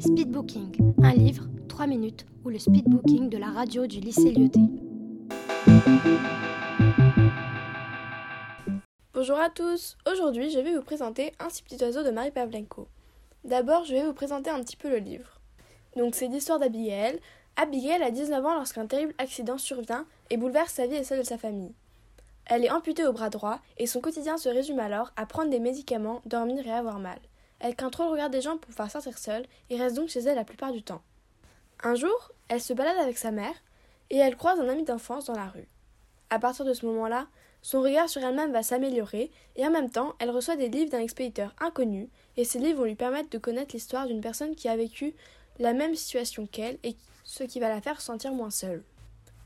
Speedbooking, un livre, 3 minutes, ou le speedbooking de la radio du lycée Lyoté. Bonjour à tous, aujourd'hui je vais vous présenter Un si petit oiseau de Marie Pavlenko. D'abord je vais vous présenter un petit peu le livre. Donc c'est l'histoire d'Abigail. Abigail a 19 ans lorsqu'un terrible accident survient et bouleverse sa vie et celle de sa famille. Elle est amputée au bras droit et son quotidien se résume alors à prendre des médicaments, dormir et avoir mal. Elle craint trop le regard des gens pour pouvoir sortir seule et reste donc chez elle la plupart du temps. Un jour, elle se balade avec sa mère et elle croise un ami d'enfance dans la rue. À partir de ce moment-là, son regard sur elle-même va s'améliorer et en même temps, elle reçoit des livres d'un expéditeur inconnu et ces livres vont lui permettre de connaître l'histoire d'une personne qui a vécu la même situation qu'elle et ce qui va la faire sentir moins seule.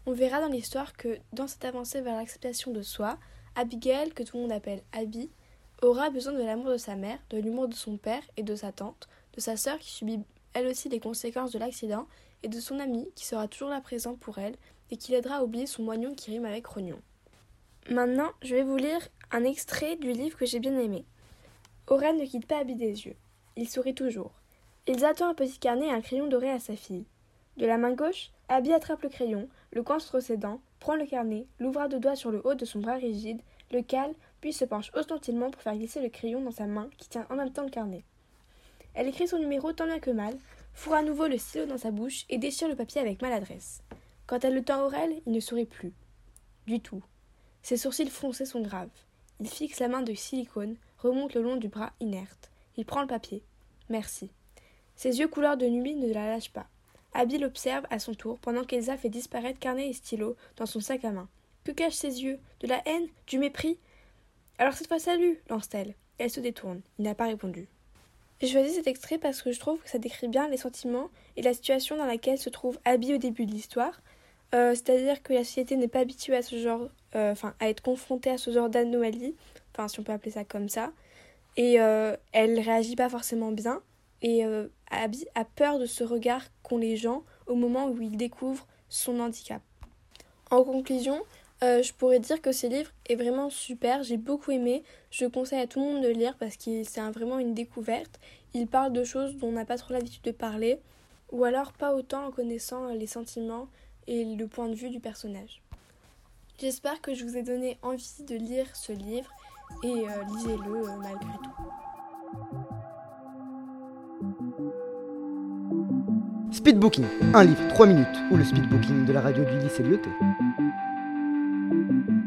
On verra dans l'histoire que dans cette avancée vers l'acceptation de soi, Abigail, que tout le monde appelle Abby, aura besoin de l'amour de sa mère, de l'humour de son père et de sa tante, de sa sœur qui subit elle aussi les conséquences de l'accident, et de son ami qui sera toujours là présent pour elle et qui l'aidera à oublier son moignon qui rime avec rognon. Maintenant, je vais vous lire un extrait du livre que j'ai bien aimé. Aurel ne quitte pas Abby des yeux. Il sourit toujours. Il attend un petit carnet et un crayon doré à sa fille. De la main gauche, Abby attrape le crayon, le coince entre ses dents, prend le carnet, l'ouvra de doigts sur le haut de son bras rigide, le cale, puis se penche ostentativement pour faire glisser le crayon dans sa main qui tient en même temps le carnet. Elle écrit son numéro tant bien que mal, fourre à nouveau le stylo dans sa bouche et déchire le papier avec maladresse. Quand elle le tend Aurel, il ne sourit plus. Du tout. Ses sourcils froncés sont graves. Il fixe la main de silicone, remonte le long du bras inerte. Il prend le papier. Merci. Ses yeux couleur de nuit ne la lâchent pas. Abby l'observe à son tour pendant qu'Elsa fait disparaître carnet et stylo dans son sac à main. Que cachent ses yeux? De la haine? Du mépris? Alors cette fois salut lance-t-elle. Elle se détourne. Il n'a pas répondu. J'ai choisi cet extrait parce que je trouve que ça décrit bien les sentiments et la situation dans laquelle se trouve Abby au début de l'histoire. Euh, c'est-à-dire que la société n'est pas habituée à ce genre, euh, enfin à être confrontée à ce genre d'anomalie, enfin si on peut appeler ça comme ça, et euh, elle réagit pas forcément bien. Et Abby a peur de ce regard qu'ont les gens au moment où il découvre son handicap. En conclusion, je pourrais dire que ce livre est vraiment super, j'ai beaucoup aimé, je conseille à tout le monde de le lire parce que c'est vraiment une découverte. Il parle de choses dont on n'a pas trop l'habitude de parler, ou alors pas autant en connaissant les sentiments et le point de vue du personnage. J'espère que je vous ai donné envie de lire ce livre et euh, lisez-le euh, malgré tout. Speedbooking, un livre 3 minutes ou le speedbooking de la radio du lycée Lyoté. thank you